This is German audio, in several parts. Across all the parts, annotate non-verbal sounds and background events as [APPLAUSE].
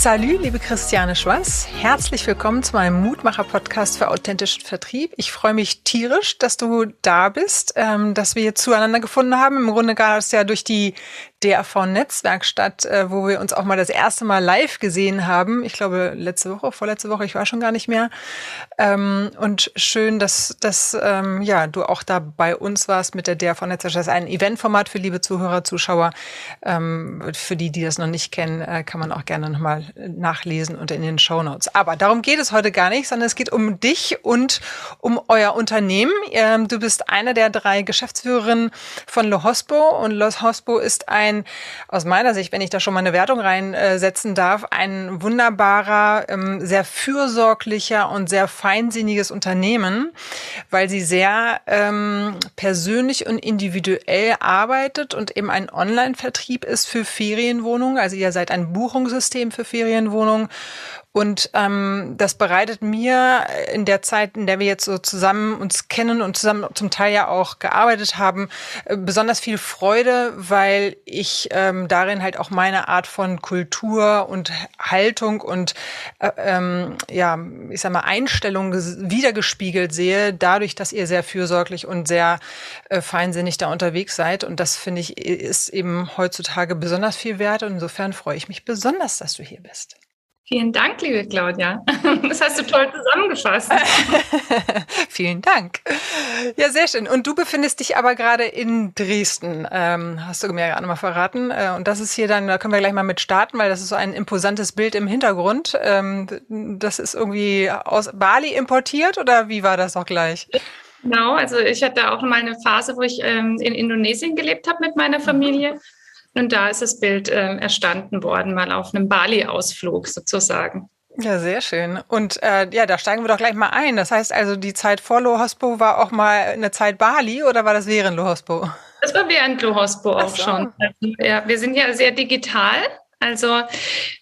Salü, liebe Christiane Schwanz. Herzlich willkommen zu meinem Mutmacher-Podcast für authentischen Vertrieb. Ich freue mich tierisch, dass du da bist, ähm, dass wir zueinander gefunden haben. Im Grunde gab es ja durch die DRV-Netzwerkstatt, äh, wo wir uns auch mal das erste Mal live gesehen haben. Ich glaube, letzte Woche, vorletzte Woche, ich war schon gar nicht mehr. Ähm, und schön, dass, dass ähm, ja, du auch da bei uns warst mit der DRV-Netzwerkstatt. Das ist ein Eventformat für liebe Zuhörer, Zuschauer. Ähm, für die, die das noch nicht kennen, äh, kann man auch gerne nochmal nachlesen und in den Show Notes. Aber darum geht es heute gar nicht, sondern es geht um dich und um euer Unternehmen. Ähm, du bist einer der drei Geschäftsführerinnen von Lohospo und Lohospo ist ein ein, aus meiner Sicht, wenn ich da schon mal eine Wertung reinsetzen darf, ein wunderbarer, ähm, sehr fürsorglicher und sehr feinsinniges Unternehmen, weil sie sehr ähm, persönlich und individuell arbeitet und eben ein Online-Vertrieb ist für Ferienwohnungen. Also ihr seid ein Buchungssystem für Ferienwohnungen und ähm, das bereitet mir in der Zeit, in der wir jetzt so zusammen uns kennen und zusammen zum Teil ja auch gearbeitet haben, äh, besonders viel Freude, weil ich ähm, darin halt auch meine Art von Kultur und Haltung und äh, ähm, ja, ich sag mal Einstellung wiedergespiegelt sehe, dadurch, dass ihr sehr fürsorglich und sehr äh, feinsinnig da unterwegs seid. Und das finde ich ist eben heutzutage besonders viel wert. Und insofern freue ich mich besonders, dass du hier bist. Vielen Dank, liebe Claudia. [LAUGHS] Das hast du toll zusammengefasst. [LAUGHS] Vielen Dank. Ja, sehr schön. Und du befindest dich aber gerade in Dresden, ähm, hast du mir gerade mal verraten. Äh, und das ist hier dann, da können wir gleich mal mit starten, weil das ist so ein imposantes Bild im Hintergrund. Ähm, das ist irgendwie aus Bali importiert oder wie war das auch gleich? Genau, also ich hatte auch mal eine Phase, wo ich ähm, in Indonesien gelebt habe mit meiner Familie. Mhm. Und da ist das Bild äh, erstanden worden, mal auf einem Bali-Ausflug sozusagen. Ja, sehr schön. Und äh, ja, da steigen wir doch gleich mal ein. Das heißt also, die Zeit vor Lohospo war auch mal eine Zeit Bali oder war das während Lohospo? Das war während Lohospo auch so. schon. Also, ja, wir sind ja sehr digital also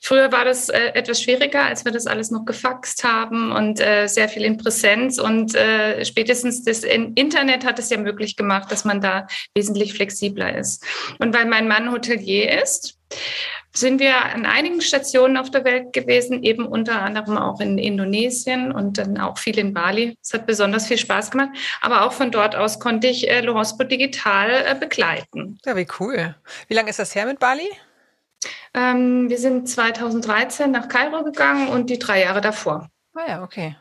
früher war das äh, etwas schwieriger, als wir das alles noch gefaxt haben und äh, sehr viel in Präsenz. Und äh, spätestens das Internet hat es ja möglich gemacht, dass man da wesentlich flexibler ist. Und weil mein Mann Hotelier ist, sind wir an einigen Stationen auf der Welt gewesen, eben unter anderem auch in Indonesien und dann auch viel in Bali. Es hat besonders viel Spaß gemacht, aber auch von dort aus konnte ich äh, Lohospo digital äh, begleiten. Ja, wie cool. Wie lange ist das her mit Bali? Ähm, wir sind 2013 nach Kairo gegangen und die drei Jahre davor. Ah ja, okay.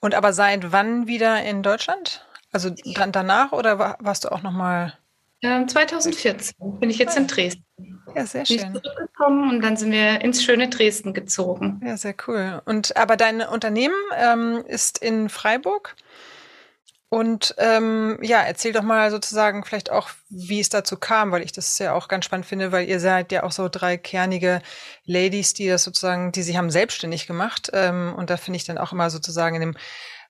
Und aber seit wann wieder in Deutschland? Also dann danach oder warst du auch noch mal? Ähm, 2014 bin ich jetzt ah, in Dresden. Ja, sehr schön. Bin zurückgekommen und dann sind wir ins schöne Dresden gezogen. Ja, sehr cool. Und aber dein Unternehmen ähm, ist in Freiburg? Und ähm, ja, erzähl doch mal sozusagen vielleicht auch, wie es dazu kam, weil ich das ja auch ganz spannend finde, weil ihr seid ja auch so drei kernige Ladies, die das sozusagen, die sich haben selbstständig gemacht. Ähm, und da finde ich dann auch immer sozusagen in dem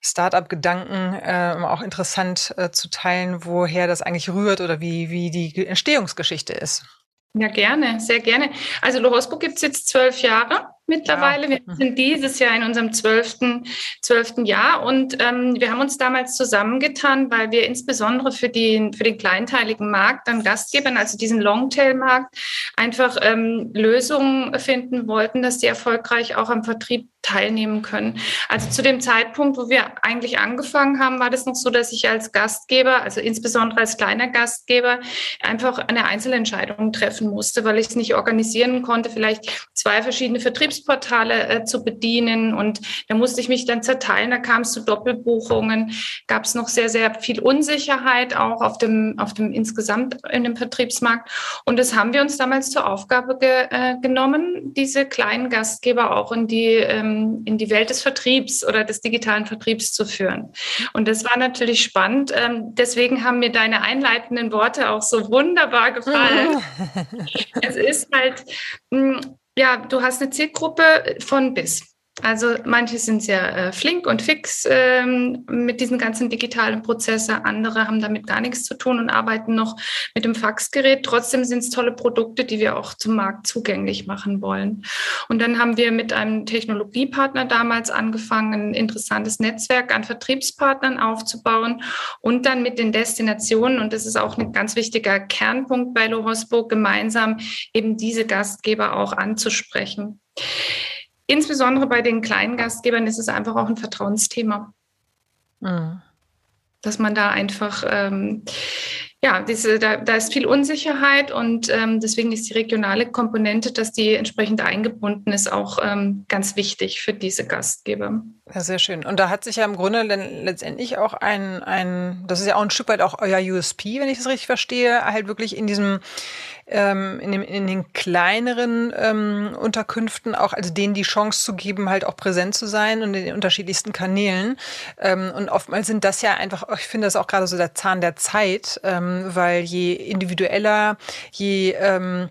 Startup-Gedanken äh, auch interessant äh, zu teilen, woher das eigentlich rührt oder wie, wie die Entstehungsgeschichte ist. Ja, gerne, sehr gerne. Also Lorosco gibt es jetzt zwölf Jahre mittlerweile. Ja. Wir sind dieses Jahr in unserem zwölften, zwölften Jahr und ähm, wir haben uns damals zusammengetan, weil wir insbesondere für den, für den kleinteiligen Markt an Gastgebern, also diesen Longtail-Markt, einfach ähm, Lösungen finden wollten, dass die erfolgreich auch am Vertrieb teilnehmen können. Also zu dem Zeitpunkt, wo wir eigentlich angefangen haben, war das noch so, dass ich als Gastgeber, also insbesondere als kleiner Gastgeber, einfach eine Einzelentscheidung treffen musste, weil ich es nicht organisieren konnte, vielleicht zwei verschiedene Vertriebs Vertriebsportale äh, zu bedienen. Und da musste ich mich dann zerteilen. Da kam es zu Doppelbuchungen, gab es noch sehr, sehr viel Unsicherheit auch auf dem, auf dem insgesamt in dem Vertriebsmarkt. Und das haben wir uns damals zur Aufgabe ge, äh, genommen, diese kleinen Gastgeber auch in die, ähm, in die Welt des Vertriebs oder des digitalen Vertriebs zu führen. Und das war natürlich spannend. Ähm, deswegen haben mir deine einleitenden Worte auch so wunderbar gefallen. [LAUGHS] es ist halt, mh, hm, ja, du hast eine Zielgruppe von bis. Also manche sind sehr äh, flink und fix ähm, mit diesen ganzen digitalen Prozessen, andere haben damit gar nichts zu tun und arbeiten noch mit dem Faxgerät. Trotzdem sind es tolle Produkte, die wir auch zum Markt zugänglich machen wollen. Und dann haben wir mit einem Technologiepartner damals angefangen, ein interessantes Netzwerk an Vertriebspartnern aufzubauen und dann mit den Destinationen, und das ist auch ein ganz wichtiger Kernpunkt bei Lohosbo, gemeinsam eben diese Gastgeber auch anzusprechen. Insbesondere bei den kleinen Gastgebern ist es einfach auch ein Vertrauensthema. Mhm. Dass man da einfach, ähm, ja, diese, da, da ist viel Unsicherheit und ähm, deswegen ist die regionale Komponente, dass die entsprechend eingebunden ist, auch ähm, ganz wichtig für diese Gastgeber. Ja, sehr schön. Und da hat sich ja im Grunde letztendlich auch ein, ein, das ist ja auch ein Stück weit auch euer USP, wenn ich das richtig verstehe, halt wirklich in diesem ähm, in, dem, in den kleineren ähm, Unterkünften auch, also denen die Chance zu geben, halt auch präsent zu sein und in den unterschiedlichsten Kanälen. Ähm, und oftmals sind das ja einfach, ich finde das auch gerade so der Zahn der Zeit, ähm, weil je individueller, je ähm,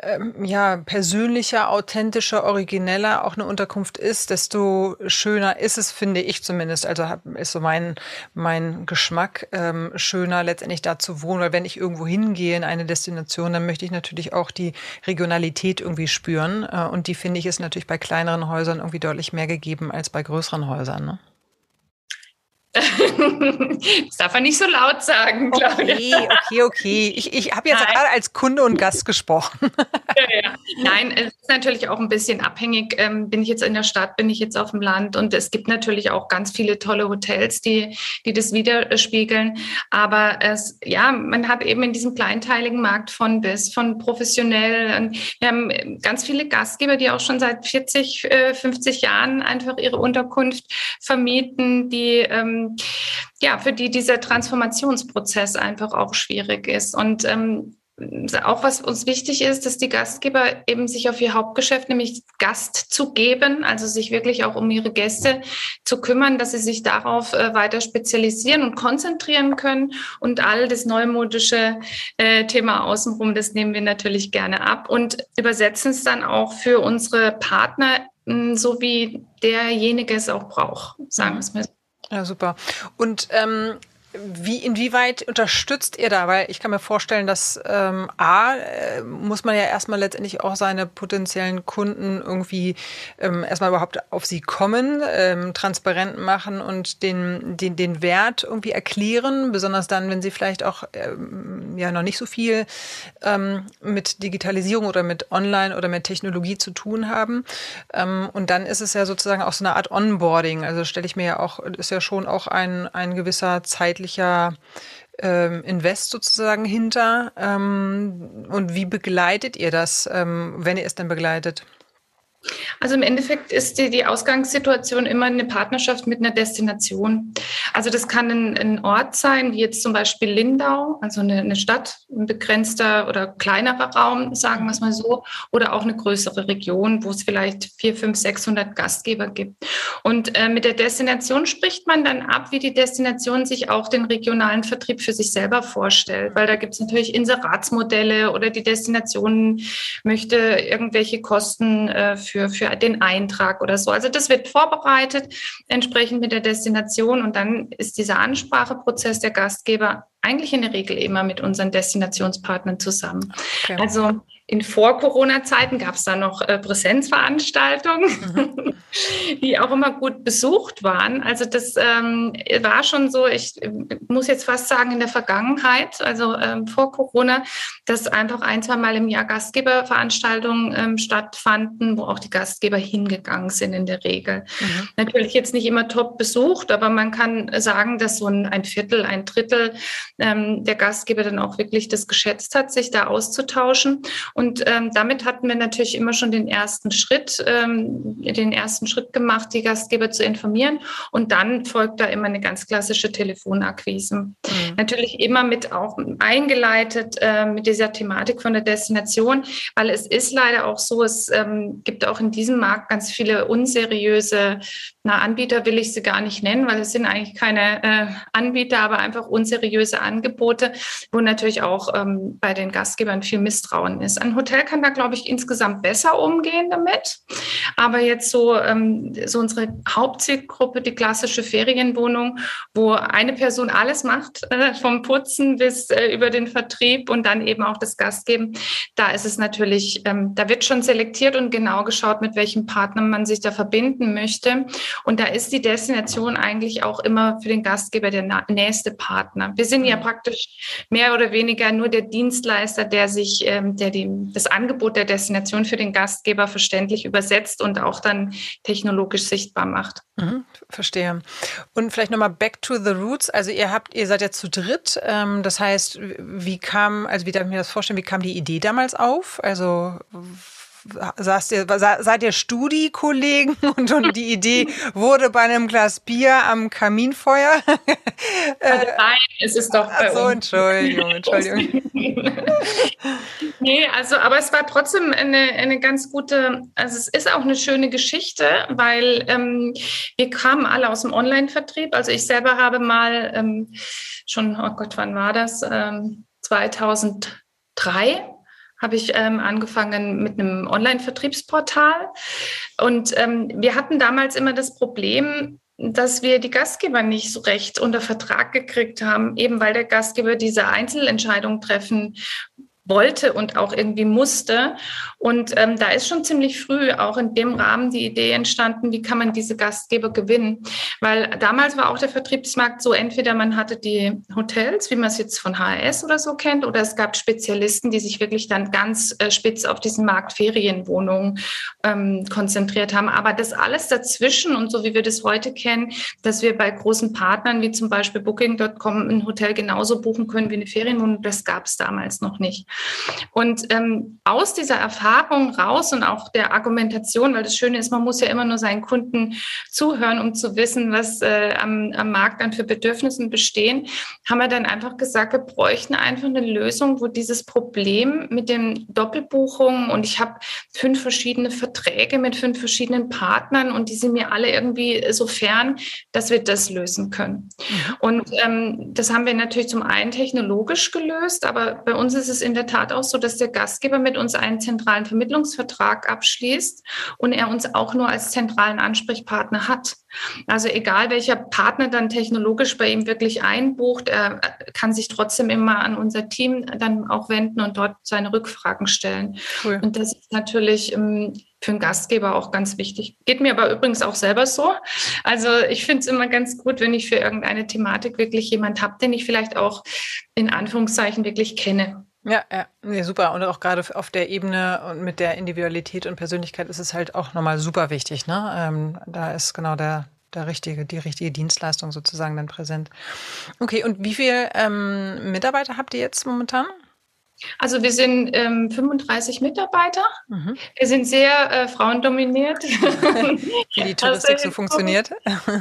ähm, ja, persönlicher, authentischer, origineller auch eine Unterkunft ist, desto schöner ist es, finde ich zumindest. Also ist so mein, mein Geschmack, ähm, schöner letztendlich da zu wohnen. Weil wenn ich irgendwo hingehe in eine Destination, dann möchte ich natürlich auch die Regionalität irgendwie spüren. Äh, und die finde ich ist natürlich bei kleineren Häusern irgendwie deutlich mehr gegeben als bei größeren Häusern. Ne? Das darf er nicht so laut sagen, Claudia. Okay, okay, okay. Ich, ich habe jetzt Nein. gerade als Kunde und Gast gesprochen. [LAUGHS] ja, ja. Nein, es ist natürlich auch ein bisschen abhängig. Ähm, bin ich jetzt in der Stadt, bin ich jetzt auf dem Land? Und es gibt natürlich auch ganz viele tolle Hotels, die, die das widerspiegeln. Aber es, ja, man hat eben in diesem kleinteiligen Markt von bis, von professionell. Wir haben ganz viele Gastgeber, die auch schon seit 40, 50 äh, Jahren einfach ihre Unterkunft vermieten, die ähm, ja, für die dieser Transformationsprozess einfach auch schwierig ist. Und ähm, auch was uns wichtig ist, dass die Gastgeber eben sich auf ihr Hauptgeschäft, nämlich Gast zu geben, also sich wirklich auch um ihre Gäste zu kümmern, dass sie sich darauf äh, weiter spezialisieren und konzentrieren können. Und all das neumodische äh, Thema außenrum, das nehmen wir natürlich gerne ab und übersetzen es dann auch für unsere Partner, mh, so wie derjenige es auch braucht, sagen wir es mal so. Ja, super. Und ähm, wie, inwieweit unterstützt ihr da? Weil ich kann mir vorstellen, dass ähm, A, äh, muss man ja erstmal letztendlich auch seine potenziellen Kunden irgendwie ähm, erstmal überhaupt auf sie kommen, ähm, transparent machen und den, den, den Wert irgendwie erklären, besonders dann, wenn sie vielleicht auch ähm, ja noch nicht so viel ähm, mit Digitalisierung oder mit Online oder mit Technologie zu tun haben. Ähm, und dann ist es ja sozusagen auch so eine Art Onboarding. Also stelle ich mir ja auch, ist ja schon auch ein, ein gewisser Zeit zeitlicher ähm, Invest sozusagen hinter? Ähm, und wie begleitet ihr das, ähm, wenn ihr es denn begleitet? Also im Endeffekt ist die, die Ausgangssituation immer eine Partnerschaft mit einer Destination. Also das kann ein, ein Ort sein, wie jetzt zum Beispiel Lindau, also eine, eine, Stadt, ein begrenzter oder kleinerer Raum, sagen wir es mal so, oder auch eine größere Region, wo es vielleicht vier, fünf, 600 Gastgeber gibt. Und äh, mit der Destination spricht man dann ab, wie die Destination sich auch den regionalen Vertrieb für sich selber vorstellt, weil da gibt es natürlich Inseratsmodelle oder die Destination möchte irgendwelche Kosten äh, für, für den Eintrag oder so. Also das wird vorbereitet, entsprechend mit der Destination und dann ist dieser Anspracheprozess der Gastgeber eigentlich in der Regel immer mit unseren Destinationspartnern zusammen. Okay. Also in Vor-Corona-Zeiten gab es da noch äh, Präsenzveranstaltungen, mhm. [LAUGHS] die auch immer gut besucht waren. Also das ähm, war schon so, ich äh, muss jetzt fast sagen, in der Vergangenheit, also ähm, vor Corona, dass einfach ein, zwei Mal im Jahr Gastgeberveranstaltungen ähm, stattfanden, wo auch die Gastgeber hingegangen sind in der Regel. Mhm. Natürlich jetzt nicht immer top besucht, aber man kann sagen, dass so ein, ein Viertel, ein Drittel ähm, der Gastgeber dann auch wirklich das geschätzt hat, sich da auszutauschen. Und ähm, damit hatten wir natürlich immer schon den ersten Schritt, ähm, den ersten Schritt gemacht, die Gastgeber zu informieren. Und dann folgt da immer eine ganz klassische Telefonakquise. Mhm. Natürlich immer mit auch eingeleitet äh, mit dieser Thematik von der Destination, weil es ist leider auch so, es ähm, gibt auch in diesem Markt ganz viele unseriöse na, Anbieter will ich sie gar nicht nennen, weil es sind eigentlich keine äh, Anbieter, aber einfach unseriöse Angebote, wo natürlich auch ähm, bei den Gastgebern viel Misstrauen ist. Ein Hotel kann da, glaube ich, insgesamt besser umgehen damit. Aber jetzt so, ähm, so unsere Hauptzielgruppe, die klassische Ferienwohnung, wo eine Person alles macht, [LAUGHS] äh, vom Putzen bis äh, über den Vertrieb und dann eben auch das Gastgeben, da ist es natürlich, ähm, da wird schon selektiert und genau geschaut, mit welchem Partner man sich da verbinden möchte. Und da ist die Destination eigentlich auch immer für den Gastgeber der nächste Partner. Wir sind ja mhm. praktisch mehr oder weniger nur der Dienstleister, der sich, ähm, der die, das Angebot der Destination für den Gastgeber verständlich übersetzt und auch dann technologisch sichtbar macht. Mhm, verstehe. Und vielleicht nochmal back to the roots. Also ihr habt, ihr seid ja zu dritt. Ähm, das heißt, wie kam, also wie darf ich mir das vorstellen, wie kam die Idee damals auf? Also saßt ihr, seid ihr Studiekollegen [LAUGHS] und, und die Idee wurde bei einem Glas Bier am Kaminfeuer? Also [LAUGHS] nein, es ist doch bei Ach so, Entschuldigung, Entschuldigung. [LAUGHS] nee, also, aber es war trotzdem eine, eine ganz gute, also es ist auch eine schöne Geschichte, weil ähm, wir kamen alle aus dem Online-Vertrieb. Also ich selber habe mal ähm, schon, oh Gott, wann war das? Ähm, 2003 habe ich ähm, angefangen mit einem Online-Vertriebsportal. Und ähm, wir hatten damals immer das Problem, dass wir die Gastgeber nicht so recht unter Vertrag gekriegt haben, eben weil der Gastgeber diese Einzelentscheidung treffen wollte und auch irgendwie musste. Und ähm, da ist schon ziemlich früh auch in dem Rahmen die Idee entstanden, wie kann man diese Gastgeber gewinnen? Weil damals war auch der Vertriebsmarkt so, entweder man hatte die Hotels, wie man es jetzt von HRS oder so kennt, oder es gab Spezialisten, die sich wirklich dann ganz äh, spitz auf diesen Markt Ferienwohnungen ähm, konzentriert haben. Aber das alles dazwischen und so wie wir das heute kennen, dass wir bei großen Partnern wie zum Beispiel Booking.com ein Hotel genauso buchen können wie eine Ferienwohnung, das gab es damals noch nicht. Und ähm, aus dieser Erfahrung raus und auch der Argumentation, weil das Schöne ist, man muss ja immer nur seinen Kunden zuhören, um zu wissen, was äh, am, am Markt dann für Bedürfnissen bestehen, haben wir dann einfach gesagt, wir bräuchten einfach eine Lösung, wo dieses Problem mit den Doppelbuchungen und ich habe fünf verschiedene Verträge mit fünf verschiedenen Partnern und die sind mir alle irgendwie so fern, dass wir das lösen können. Mhm. Und ähm, das haben wir natürlich zum einen technologisch gelöst, aber bei uns ist es in der Tat auch so, dass der Gastgeber mit uns einen zentralen Vermittlungsvertrag abschließt und er uns auch nur als zentralen Ansprechpartner hat. Also egal welcher Partner dann technologisch bei ihm wirklich einbucht, er kann sich trotzdem immer an unser Team dann auch wenden und dort seine Rückfragen stellen. Cool. Und das ist natürlich ähm, für einen Gastgeber auch ganz wichtig. Geht mir aber übrigens auch selber so. Also ich finde es immer ganz gut, wenn ich für irgendeine Thematik wirklich jemand habe, den ich vielleicht auch in Anführungszeichen wirklich kenne. Ja, ja, nee, super. Und auch gerade auf der Ebene und mit der Individualität und Persönlichkeit ist es halt auch nochmal super wichtig. Ne? Ähm, da ist genau der, der richtige, die richtige Dienstleistung sozusagen dann präsent. Okay, und wie viele ähm, Mitarbeiter habt ihr jetzt momentan? Also wir sind ähm, 35 Mitarbeiter. Mhm. Wir sind sehr äh, frauendominiert. [LAUGHS] Wie die Touristik also, so funktioniert.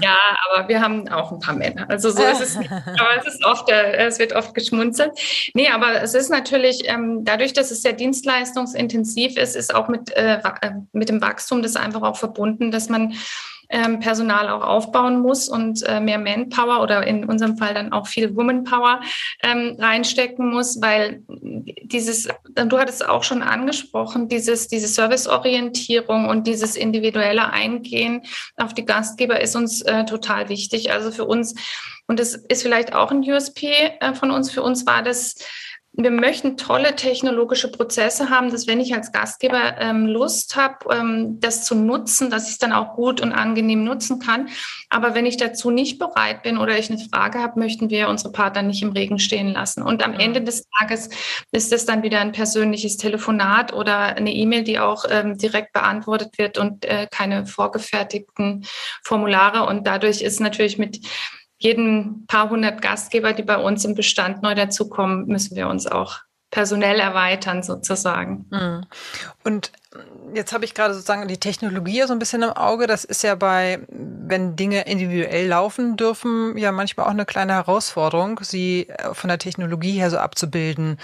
Ja, aber wir haben auch ein paar Männer. Also so ist es nicht. [LAUGHS] Aber es ist oft, äh, es wird oft geschmunzelt. Nee, aber es ist natürlich, ähm, dadurch, dass es sehr dienstleistungsintensiv ist, ist auch mit, äh, äh mit dem Wachstum das einfach auch verbunden, dass man ähm, Personal auch aufbauen muss und äh, mehr Manpower oder in unserem Fall dann auch viel Womanpower ähm, reinstecken muss, weil dieses, du hattest es auch schon angesprochen, dieses, diese Serviceorientierung und dieses individuelle Eingehen auf die Gastgeber ist uns äh, total wichtig. Also für uns, und das ist vielleicht auch ein USP äh, von uns, für uns war das, wir möchten tolle technologische Prozesse haben, dass wenn ich als Gastgeber ähm, Lust habe, ähm, das zu nutzen, dass ich es dann auch gut und angenehm nutzen kann. Aber wenn ich dazu nicht bereit bin oder ich eine Frage habe, möchten wir unsere Partner nicht im Regen stehen lassen. Und am Ende des Tages ist es dann wieder ein persönliches Telefonat oder eine E-Mail, die auch ähm, direkt beantwortet wird und äh, keine vorgefertigten Formulare. Und dadurch ist natürlich mit jeden paar hundert Gastgeber, die bei uns im Bestand neu dazukommen, müssen wir uns auch personell erweitern sozusagen. Hm. Und jetzt habe ich gerade sozusagen die Technologie so ein bisschen im Auge. Das ist ja bei, wenn Dinge individuell laufen dürfen, ja manchmal auch eine kleine Herausforderung, sie äh, von der Technologie her so abzubilden.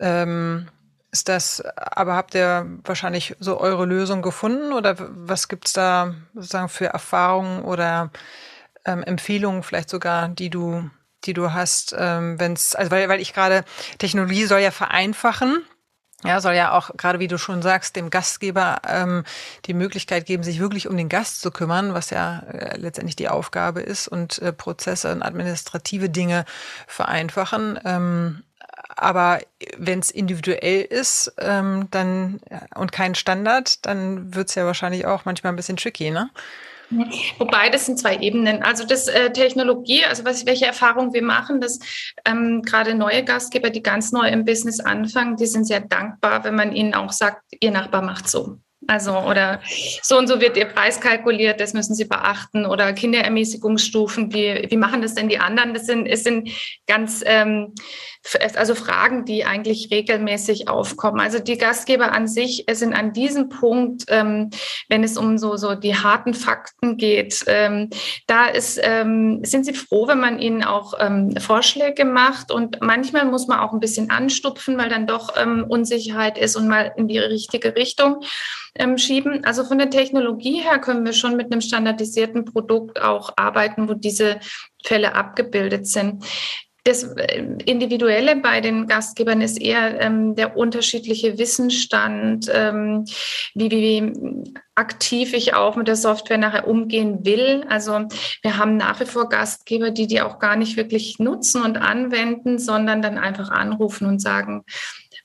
Ähm, ist das, aber habt ihr wahrscheinlich so eure Lösung gefunden oder was gibt es da sozusagen für Erfahrungen oder ähm, Empfehlungen vielleicht sogar, die du, die du hast, ähm, wenn es, also weil, weil ich gerade, Technologie soll ja vereinfachen. Ja, soll ja auch, gerade wie du schon sagst, dem Gastgeber ähm, die Möglichkeit geben, sich wirklich um den Gast zu kümmern, was ja äh, letztendlich die Aufgabe ist und äh, Prozesse und administrative Dinge vereinfachen. Ähm, aber wenn es individuell ist ähm, dann und kein Standard, dann wird es ja wahrscheinlich auch manchmal ein bisschen tricky, ne? Wobei, das sind zwei Ebenen. Also das äh, Technologie, also was, welche Erfahrungen wir machen, dass ähm, gerade neue Gastgeber, die ganz neu im Business anfangen, die sind sehr dankbar, wenn man ihnen auch sagt, ihr Nachbar macht so. Also, oder so und so wird Ihr Preis kalkuliert, das müssen Sie beachten. Oder Kinderermäßigungsstufen, wie, wie machen das denn die anderen? Das sind, es sind ganz, ähm, also Fragen, die eigentlich regelmäßig aufkommen. Also die Gastgeber an sich sind an diesem Punkt, ähm, wenn es um so, so die harten Fakten geht, ähm, da ist, ähm, sind sie froh, wenn man ihnen auch ähm, Vorschläge macht. Und manchmal muss man auch ein bisschen anstupfen, weil dann doch ähm, Unsicherheit ist und mal in die richtige Richtung ähm, schieben. Also von der Technologie her können wir schon mit einem standardisierten Produkt auch arbeiten, wo diese Fälle abgebildet sind. Das äh, Individuelle bei den Gastgebern ist eher ähm, der unterschiedliche Wissensstand, ähm, wie, wie, wie aktiv ich auch mit der Software nachher umgehen will. Also wir haben nach wie vor Gastgeber, die die auch gar nicht wirklich nutzen und anwenden, sondern dann einfach anrufen und sagen,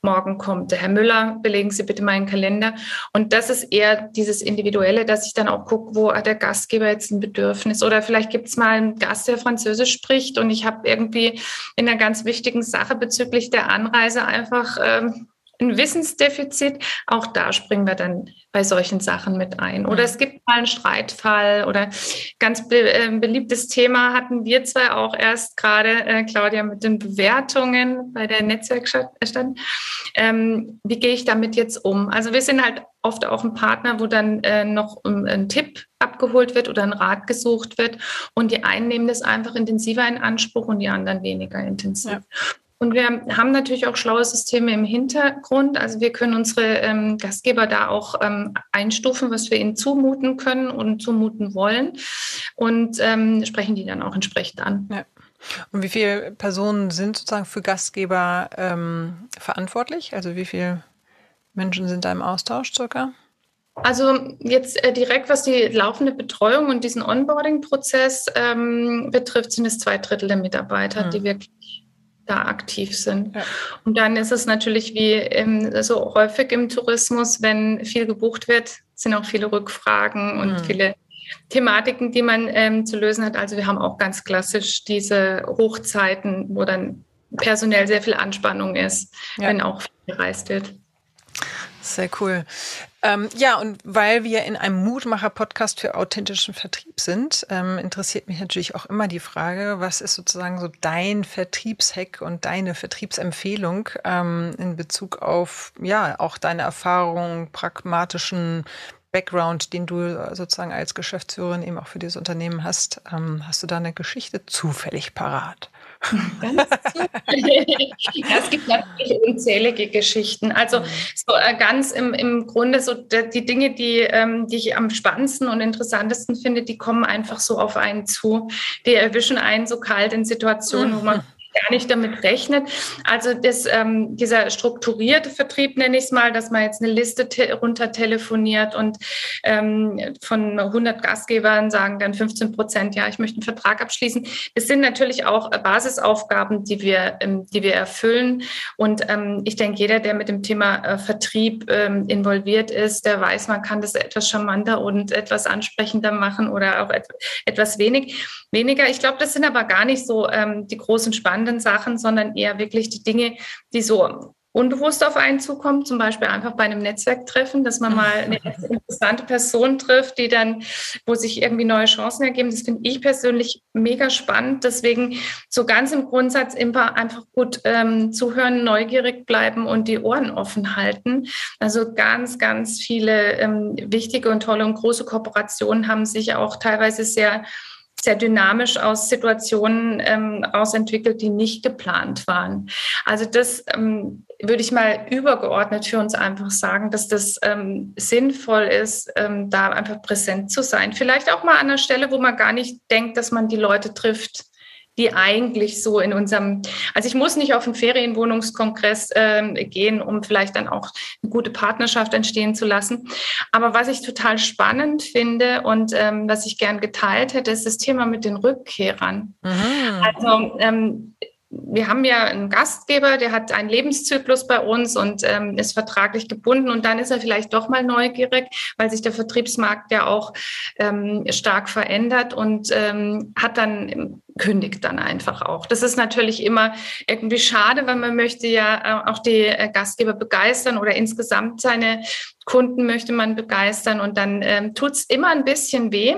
morgen kommt der Herr Müller, belegen Sie bitte meinen Kalender. Und das ist eher dieses Individuelle, dass ich dann auch gucke, wo hat der Gastgeber jetzt ein Bedürfnis. Oder vielleicht gibt es mal einen Gast, der Französisch spricht und ich habe irgendwie in einer ganz wichtigen Sache bezüglich der Anreise einfach ähm, ein Wissensdefizit. Auch da springen wir dann bei solchen Sachen mit ein. Oder es gibt mal einen Streitfall oder ganz be äh, beliebtes Thema hatten wir zwei auch erst gerade, äh, Claudia, mit den Bewertungen bei der Netzwerkstatt. Ähm, wie gehe ich damit jetzt um? Also wir sind halt oft auch ein Partner, wo dann äh, noch um, ein Tipp abgeholt wird oder ein Rat gesucht wird. Und die einen nehmen das einfach intensiver in Anspruch und die anderen weniger intensiv. Ja. Und wir haben natürlich auch schlaue Systeme im Hintergrund. Also wir können unsere ähm, Gastgeber da auch ähm, einstufen, was wir ihnen zumuten können und zumuten wollen und ähm, sprechen die dann auch entsprechend an. Ja. Und wie viele Personen sind sozusagen für Gastgeber ähm, verantwortlich? Also wie viele Menschen sind da im Austausch circa? Also jetzt äh, direkt, was die laufende Betreuung und diesen Onboarding-Prozess ähm, betrifft, sind es zwei Drittel der Mitarbeiter, mhm. die wirklich da aktiv sind. Ja. Und dann ist es natürlich wie im, so häufig im Tourismus, wenn viel gebucht wird, sind auch viele Rückfragen und mhm. viele Thematiken, die man ähm, zu lösen hat. Also wir haben auch ganz klassisch diese Hochzeiten, wo dann personell sehr viel Anspannung ist, ja. wenn auch viel gereist wird. Sehr cool. Ähm, ja, und weil wir in einem Mutmacher-Podcast für authentischen Vertrieb sind, ähm, interessiert mich natürlich auch immer die Frage, was ist sozusagen so dein Vertriebshack und deine Vertriebsempfehlung ähm, in Bezug auf, ja, auch deine Erfahrungen, pragmatischen Background, den du sozusagen als Geschäftsführerin eben auch für dieses Unternehmen hast. Ähm, hast du da eine Geschichte zufällig parat? Ja, es gibt natürlich unzählige Geschichten. Also mhm. so äh, ganz im, im Grunde so die Dinge, die, ähm, die ich am spannendsten und interessantesten finde, die kommen einfach so auf einen zu. Die erwischen einen so kalt in Situationen, wo man mhm gar nicht damit rechnet. Also das, ähm, dieser strukturierte Vertrieb nenne ich es mal, dass man jetzt eine Liste te runter telefoniert und ähm, von 100 Gastgebern sagen dann 15 Prozent, ja, ich möchte einen Vertrag abschließen. Das sind natürlich auch Basisaufgaben, die wir, ähm, die wir erfüllen. Und ähm, ich denke, jeder, der mit dem Thema äh, Vertrieb ähm, involviert ist, der weiß, man kann das etwas charmanter und etwas ansprechender machen oder auch et etwas wenig, weniger. Ich glaube, das sind aber gar nicht so ähm, die großen spannenden Sachen, sondern eher wirklich die Dinge, die so unbewusst auf einen zukommen, zum Beispiel einfach bei einem Netzwerktreffen, dass man mal eine interessante Person trifft, die dann, wo sich irgendwie neue Chancen ergeben. Das finde ich persönlich mega spannend. Deswegen so ganz im Grundsatz immer einfach gut ähm, zuhören, neugierig bleiben und die Ohren offen halten. Also ganz, ganz viele ähm, wichtige und tolle und große Kooperationen haben sich auch teilweise sehr sehr dynamisch aus Situationen ähm, ausentwickelt, die nicht geplant waren. Also das ähm, würde ich mal übergeordnet für uns einfach sagen, dass das ähm, sinnvoll ist, ähm, da einfach präsent zu sein. Vielleicht auch mal an einer Stelle, wo man gar nicht denkt, dass man die Leute trifft, die eigentlich so in unserem, also ich muss nicht auf einen Ferienwohnungskongress äh, gehen, um vielleicht dann auch eine gute Partnerschaft entstehen zu lassen. Aber was ich total spannend finde und ähm, was ich gern geteilt hätte, ist das Thema mit den Rückkehrern. Mhm. Also ähm, wir haben ja einen Gastgeber, der hat einen Lebenszyklus bei uns und ähm, ist vertraglich gebunden und dann ist er vielleicht doch mal neugierig, weil sich der Vertriebsmarkt ja auch ähm, stark verändert und ähm, hat dann kündigt dann einfach auch. Das ist natürlich immer irgendwie schade, weil man möchte ja äh, auch die äh, Gastgeber begeistern oder insgesamt seine Kunden möchte man begeistern und dann ähm, tut es immer ein bisschen weh.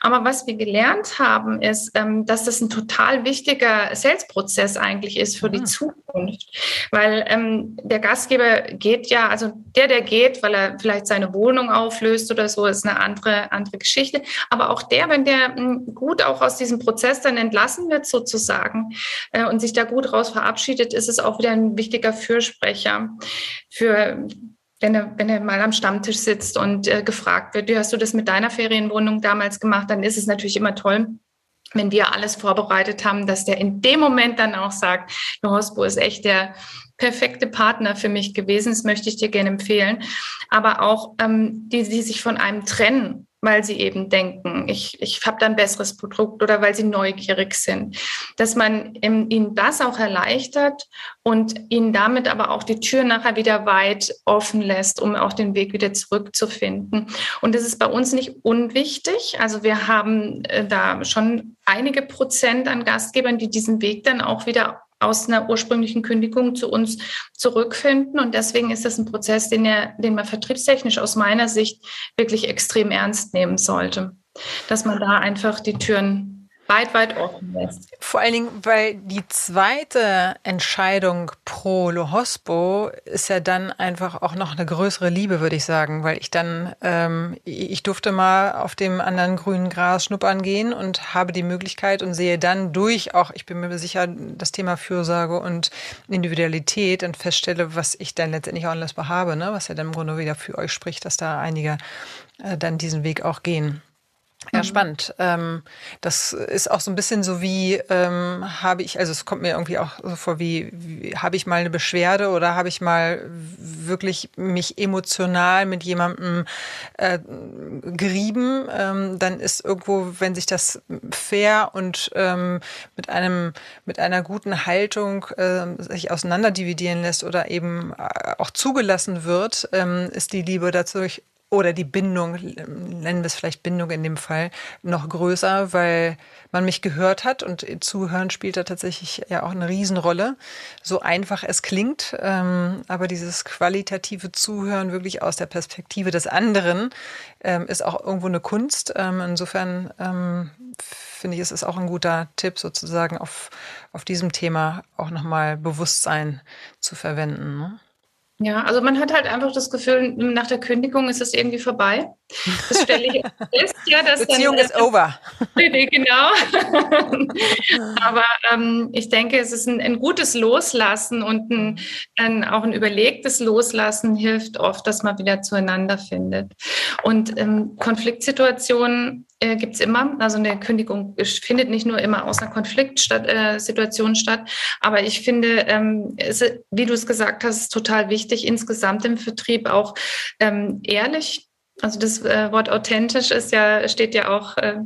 Aber was wir gelernt haben, ist, ähm, dass das ein total wichtiger Sales-Prozess eigentlich ist für mhm. die ah. Zukunft. Weil ähm, der Gastgeber geht ja, also der, der geht, weil er vielleicht seine Wohnung auflöst oder so, ist eine andere, andere Geschichte. Aber auch der, wenn der hm, gut auch aus diesem Prozess dann entlassen wird sozusagen äh, und sich da gut raus verabschiedet, ist es auch wieder ein wichtiger Fürsprecher für wenn er, wenn er mal am Stammtisch sitzt und äh, gefragt wird, wie hast du das mit deiner Ferienwohnung damals gemacht, dann ist es natürlich immer toll, wenn wir alles vorbereitet haben, dass der in dem Moment dann auch sagt, Hospo ist echt der perfekte Partner für mich gewesen, das möchte ich dir gerne empfehlen. Aber auch ähm, die, die sich von einem trennen weil sie eben denken, ich, ich habe da ein besseres Produkt oder weil sie neugierig sind. Dass man ihnen das auch erleichtert und ihnen damit aber auch die Tür nachher wieder weit offen lässt, um auch den Weg wieder zurückzufinden. Und das ist bei uns nicht unwichtig. Also wir haben äh, da schon einige Prozent an Gastgebern, die diesen Weg dann auch wieder aus einer ursprünglichen Kündigung zu uns zurückfinden. Und deswegen ist das ein Prozess, den, er, den man vertriebstechnisch aus meiner Sicht wirklich extrem ernst nehmen sollte. Dass man da einfach die Türen weit, weit offen lässt. Vor allen Dingen, weil die zweite Entscheidung pro Lohospo ist ja dann einfach auch noch eine größere Liebe, würde ich sagen, weil ich dann, ähm, ich durfte mal auf dem anderen grünen Gras schnuppern gehen und habe die Möglichkeit und sehe dann durch auch, ich bin mir sicher, das Thema Fürsorge und Individualität und feststelle, was ich dann letztendlich auch alles habe, ne? was ja dann im Grunde wieder für euch spricht, dass da einige äh, dann diesen Weg auch gehen. Ja, mhm. spannend. Ähm, das ist auch so ein bisschen so wie, ähm, habe ich, also es kommt mir irgendwie auch so vor, wie, wie habe ich mal eine Beschwerde oder habe ich mal wirklich mich emotional mit jemandem äh, gerieben, ähm, dann ist irgendwo, wenn sich das fair und ähm, mit einem, mit einer guten Haltung äh, sich auseinanderdividieren lässt oder eben äh, auch zugelassen wird, ähm, ist die Liebe dazu oder die Bindung, nennen wir es vielleicht Bindung in dem Fall, noch größer, weil man mich gehört hat und Zuhören spielt da tatsächlich ja auch eine Riesenrolle. So einfach es klingt, ähm, aber dieses qualitative Zuhören wirklich aus der Perspektive des anderen ähm, ist auch irgendwo eine Kunst. Ähm, insofern ähm, finde ich, es ist auch ein guter Tipp, sozusagen auf, auf diesem Thema auch nochmal Bewusstsein zu verwenden. Ne? Ja, also man hat halt einfach das Gefühl, nach der Kündigung ist es irgendwie vorbei. Das stelle ich [LAUGHS] fest, ja, dass Beziehung dann, ist over. [LAUGHS] genau. [LAUGHS] Aber ähm, ich denke, es ist ein, ein gutes Loslassen und ein, ein, auch ein überlegtes Loslassen hilft oft, dass man wieder zueinander findet. Und ähm, Konfliktsituationen äh, gibt es immer. Also eine Kündigung findet nicht nur immer aus einer Konfliktsituation äh, statt, aber ich finde, ähm, es, wie du es gesagt hast, ist total wichtig, insgesamt im Vertrieb auch ähm, ehrlich also das äh, Wort authentisch ist ja, steht ja auch äh,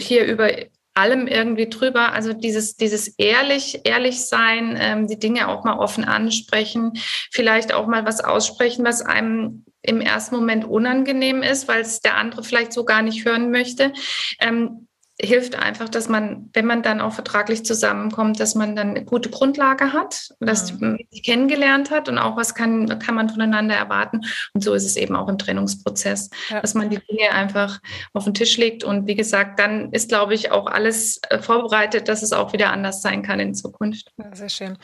hier über allem irgendwie drüber. Also dieses, dieses ehrlich, ehrlich sein, ähm, die Dinge auch mal offen ansprechen, vielleicht auch mal was aussprechen, was einem im ersten Moment unangenehm ist, weil es der andere vielleicht so gar nicht hören möchte. Ähm, hilft einfach, dass man, wenn man dann auch vertraglich zusammenkommt, dass man dann eine gute Grundlage hat, dass mhm. man sich kennengelernt hat und auch was kann, kann man voneinander erwarten. Und so ist es eben auch im Trennungsprozess, ja. dass man die Dinge einfach auf den Tisch legt. Und wie gesagt, dann ist, glaube ich, auch alles äh, vorbereitet, dass es auch wieder anders sein kann in Zukunft. Ja, sehr schön.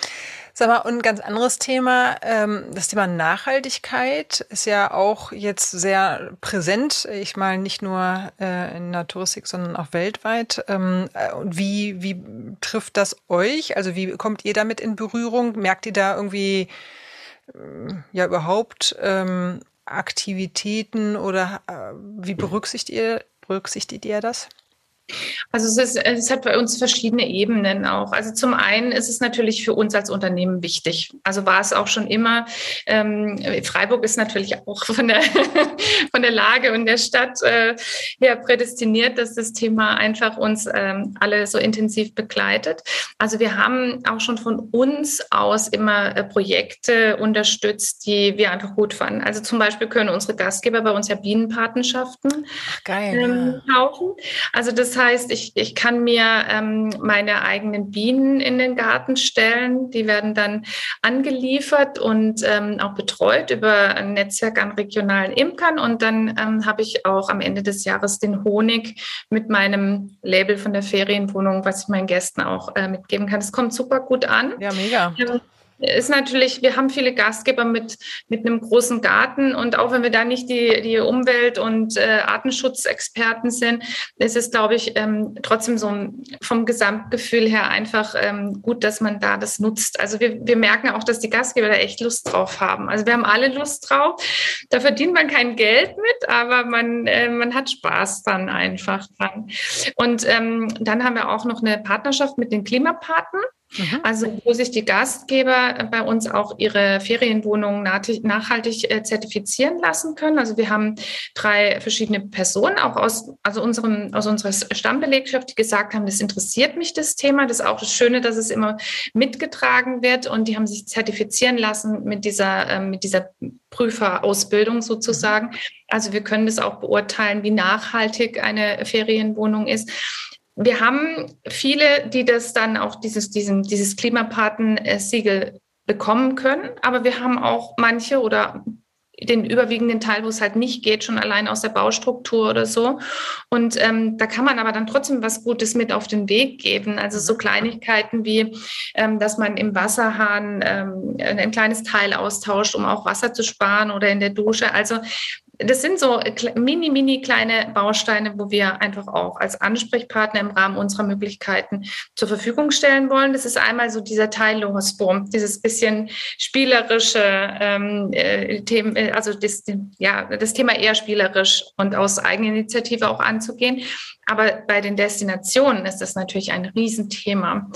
Sag mal, und ein ganz anderes Thema, ähm, das Thema Nachhaltigkeit ist ja auch jetzt sehr präsent. Ich meine, nicht nur äh, in der Touristik, sondern auch weltweit. Ähm, äh, und wie, wie trifft das euch? Also wie kommt ihr damit in Berührung? Merkt ihr da irgendwie äh, ja überhaupt ähm, Aktivitäten oder wie berücksichtigt ihr, berücksichtigt ihr das? Also es, ist, es hat bei uns verschiedene Ebenen auch. Also zum einen ist es natürlich für uns als Unternehmen wichtig. Also war es auch schon immer. Ähm, Freiburg ist natürlich auch von der, [LAUGHS] von der Lage und der Stadt äh, her prädestiniert, dass das Thema einfach uns ähm, alle so intensiv begleitet. Also wir haben auch schon von uns aus immer äh, Projekte unterstützt, die wir einfach gut fanden. Also zum Beispiel können unsere Gastgeber bei uns ja Bienenpatenschaften Ach, geil, ähm, kaufen. Also das heißt, ich, ich kann mir ähm, meine eigenen Bienen in den Garten stellen. Die werden dann angeliefert und ähm, auch betreut über ein Netzwerk an regionalen Imkern. Und dann ähm, habe ich auch am Ende des Jahres den Honig mit meinem Label von der Ferienwohnung, was ich meinen Gästen auch äh, mitgeben kann. Das kommt super gut an. Ja, mega. Ist natürlich, wir haben viele Gastgeber mit, mit einem großen Garten und auch wenn wir da nicht die, die Umwelt- und äh, Artenschutzexperten sind, ist es, glaube ich, ähm, trotzdem so vom Gesamtgefühl her einfach ähm, gut, dass man da das nutzt. Also wir, wir merken auch, dass die Gastgeber da echt Lust drauf haben. Also wir haben alle Lust drauf. Da verdient man kein Geld mit, aber man, äh, man hat Spaß dann einfach dran. Und ähm, dann haben wir auch noch eine Partnerschaft mit den Klimapaten. Mhm. Also wo sich die Gastgeber bei uns auch ihre Ferienwohnungen nachhaltig äh, zertifizieren lassen können. Also wir haben drei verschiedene Personen, auch aus, also unserem, aus unserer Stammbelegschaft, die gesagt haben, das interessiert mich, das Thema. Das ist auch das Schöne, dass es immer mitgetragen wird und die haben sich zertifizieren lassen mit dieser, äh, mit dieser Prüferausbildung sozusagen. Mhm. Also wir können das auch beurteilen, wie nachhaltig eine Ferienwohnung ist wir haben viele, die das dann auch dieses, diesen, dieses Klimapaten-Siegel bekommen können, aber wir haben auch manche oder den überwiegenden Teil, wo es halt nicht geht, schon allein aus der Baustruktur oder so. Und ähm, da kann man aber dann trotzdem was Gutes mit auf den Weg geben. Also so Kleinigkeiten wie, ähm, dass man im Wasserhahn ähm, ein kleines Teil austauscht, um auch Wasser zu sparen oder in der Dusche. Also das sind so mini, mini kleine Bausteine, wo wir einfach auch als Ansprechpartner im Rahmen unserer Möglichkeiten zur Verfügung stellen wollen. Das ist einmal so dieser Teil Lohosbom, dieses bisschen spielerische ähm, äh, Themen, äh, also das, ja, das Thema eher spielerisch und aus Eigeninitiative auch anzugehen. Aber bei den Destinationen ist das natürlich ein Riesenthema.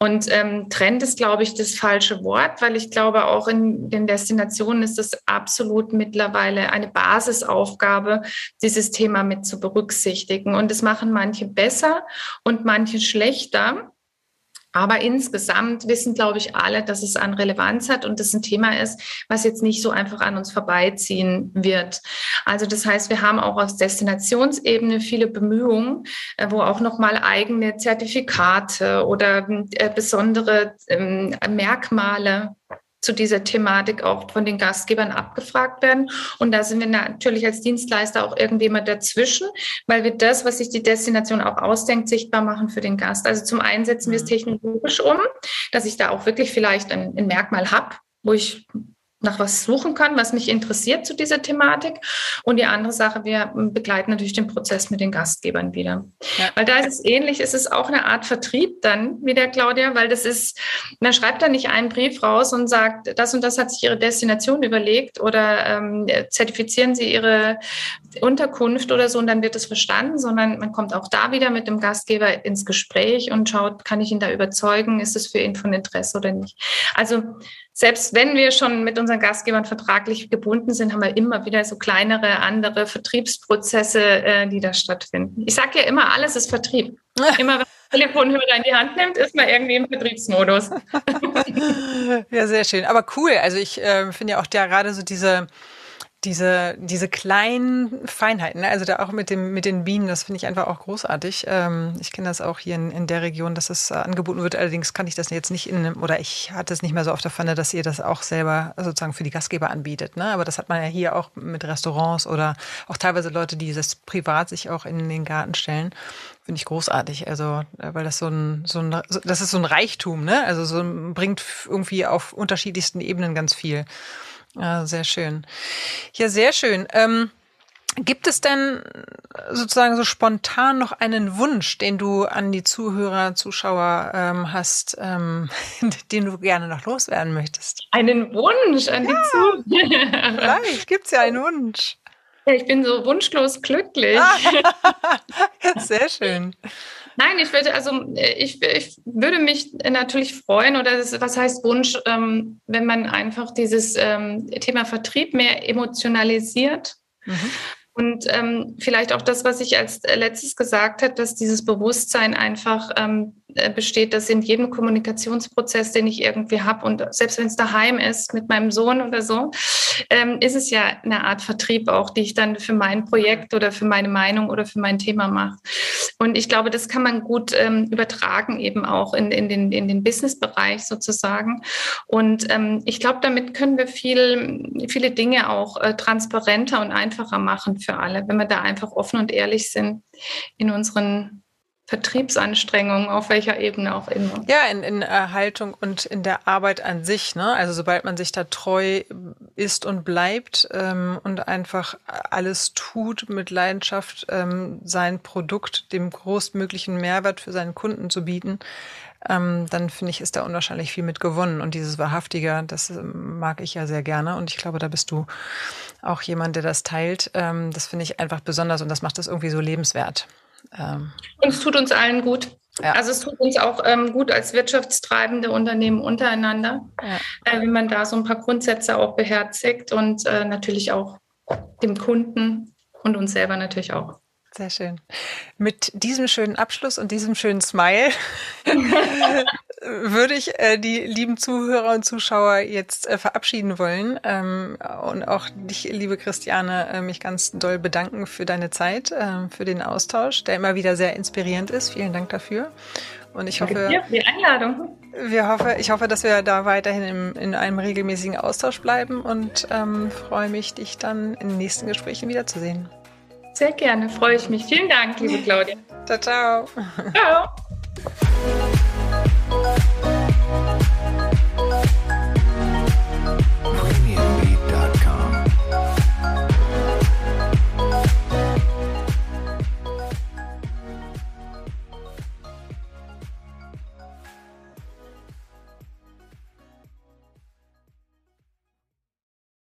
Und ähm, Trend ist, glaube ich, das falsche Wort, weil ich glaube, auch in den Destinationen ist es absolut mittlerweile eine Basisaufgabe, dieses Thema mit zu berücksichtigen. Und das machen manche besser und manche schlechter. Aber insgesamt wissen, glaube ich, alle, dass es an Relevanz hat und das ein Thema ist, was jetzt nicht so einfach an uns vorbeiziehen wird. Also das heißt, wir haben auch auf Destinationsebene viele Bemühungen, äh, wo auch nochmal eigene Zertifikate oder äh, besondere ähm, Merkmale zu dieser Thematik auch von den Gastgebern abgefragt werden. Und da sind wir natürlich als Dienstleister auch irgendwie immer dazwischen, weil wir das, was sich die Destination auch ausdenkt, sichtbar machen für den Gast. Also zum einen setzen wir es mhm. technologisch um, dass ich da auch wirklich vielleicht ein, ein Merkmal habe, wo ich nach was suchen kann, was mich interessiert zu dieser Thematik. Und die andere Sache, wir begleiten natürlich den Prozess mit den Gastgebern wieder. Ja. Weil da ist es ähnlich, ist es auch eine Art Vertrieb dann wie der Claudia, weil das ist, man schreibt da nicht einen Brief raus und sagt, das und das hat sich Ihre Destination überlegt oder ähm, zertifizieren Sie Ihre Unterkunft oder so und dann wird es verstanden, sondern man kommt auch da wieder mit dem Gastgeber ins Gespräch und schaut, kann ich ihn da überzeugen, ist es für ihn von Interesse oder nicht. Also selbst wenn wir schon mit unseren Gastgebern vertraglich gebunden sind, haben wir immer wieder so kleinere, andere Vertriebsprozesse, äh, die da stattfinden. Ich sage ja immer, alles ist Vertrieb. [LAUGHS] Immer wenn man Telefonhörer in die Hand nimmt, ist man irgendwie im Vertriebsmodus. [LAUGHS] ja, sehr schön. Aber cool. Also ich äh, finde ja auch gerade so diese diese, diese kleinen Feinheiten, ne? also da auch mit, dem, mit den Bienen, das finde ich einfach auch großartig. Ähm, ich kenne das auch hier in, in der Region, dass es äh, angeboten wird. Allerdings kann ich das jetzt nicht in, oder ich hatte es nicht mehr so auf der Pfanne, dass ihr das auch selber sozusagen für die Gastgeber anbietet. Ne? Aber das hat man ja hier auch mit Restaurants oder auch teilweise Leute, die das privat sich auch in den Garten stellen. Finde ich großartig. Also, äh, weil das so ein, so ein, das ist so ein Reichtum, ne? Also so bringt irgendwie auf unterschiedlichsten Ebenen ganz viel. Ja, sehr schön. Ja, sehr schön. Ähm, gibt es denn sozusagen so spontan noch einen Wunsch, den du an die Zuhörer, Zuschauer ähm, hast, ähm, [LAUGHS] den du gerne noch loswerden möchtest? Einen Wunsch an ja, die Zuhörer? Vielleicht gibt es ja einen Wunsch. Ja, ich bin so wunschlos glücklich. [LAUGHS] Sehr schön. Nein, ich würde, also ich, ich würde mich natürlich freuen, oder das, was heißt Wunsch, ähm, wenn man einfach dieses ähm, Thema Vertrieb mehr emotionalisiert. Mhm. Und ähm, vielleicht auch das, was ich als letztes gesagt habe, dass dieses Bewusstsein einfach ähm, äh, besteht, dass in jedem Kommunikationsprozess, den ich irgendwie habe und selbst wenn es daheim ist mit meinem Sohn oder so, ähm, ist es ja eine Art Vertrieb auch, die ich dann für mein Projekt oder für meine Meinung oder für mein Thema mache. Und ich glaube, das kann man gut ähm, übertragen eben auch in, in den, in den Business-Bereich sozusagen. Und ähm, ich glaube, damit können wir viel, viele Dinge auch äh, transparenter und einfacher machen für alle, wenn wir da einfach offen und ehrlich sind in unseren Vertriebsanstrengungen, auf welcher Ebene auch immer. Ja, in, in Erhaltung und in der Arbeit an sich. Ne? Also sobald man sich da treu ist und bleibt ähm, und einfach alles tut mit Leidenschaft, ähm, sein Produkt dem größtmöglichen Mehrwert für seinen Kunden zu bieten, ähm, dann finde ich, ist da unwahrscheinlich viel mit gewonnen. Und dieses Wahrhaftige, das ähm, mag ich ja sehr gerne. Und ich glaube, da bist du auch jemand, der das teilt. Ähm, das finde ich einfach besonders und das macht das irgendwie so lebenswert. Ähm, und es tut uns allen gut. Ja. Also es tut uns auch ähm, gut als wirtschaftstreibende Unternehmen untereinander, ja. äh, wenn man da so ein paar Grundsätze auch beherzigt und äh, natürlich auch dem Kunden und uns selber natürlich auch. Sehr schön. Mit diesem schönen Abschluss und diesem schönen Smile [LAUGHS] würde ich äh, die lieben Zuhörer und Zuschauer jetzt äh, verabschieden wollen ähm, und auch dich, liebe Christiane, äh, mich ganz doll bedanken für deine Zeit, äh, für den Austausch, der immer wieder sehr inspirierend ist. Vielen Dank dafür. Und ich hoffe, ja, die Einladung. Wir hoffe, ich hoffe, dass wir da weiterhin im, in einem regelmäßigen Austausch bleiben und ähm, freue mich, dich dann in den nächsten Gesprächen wiederzusehen. Sehr gerne, freue ich mich. Vielen Dank, liebe Claudia. ciao, ciao. Ciao.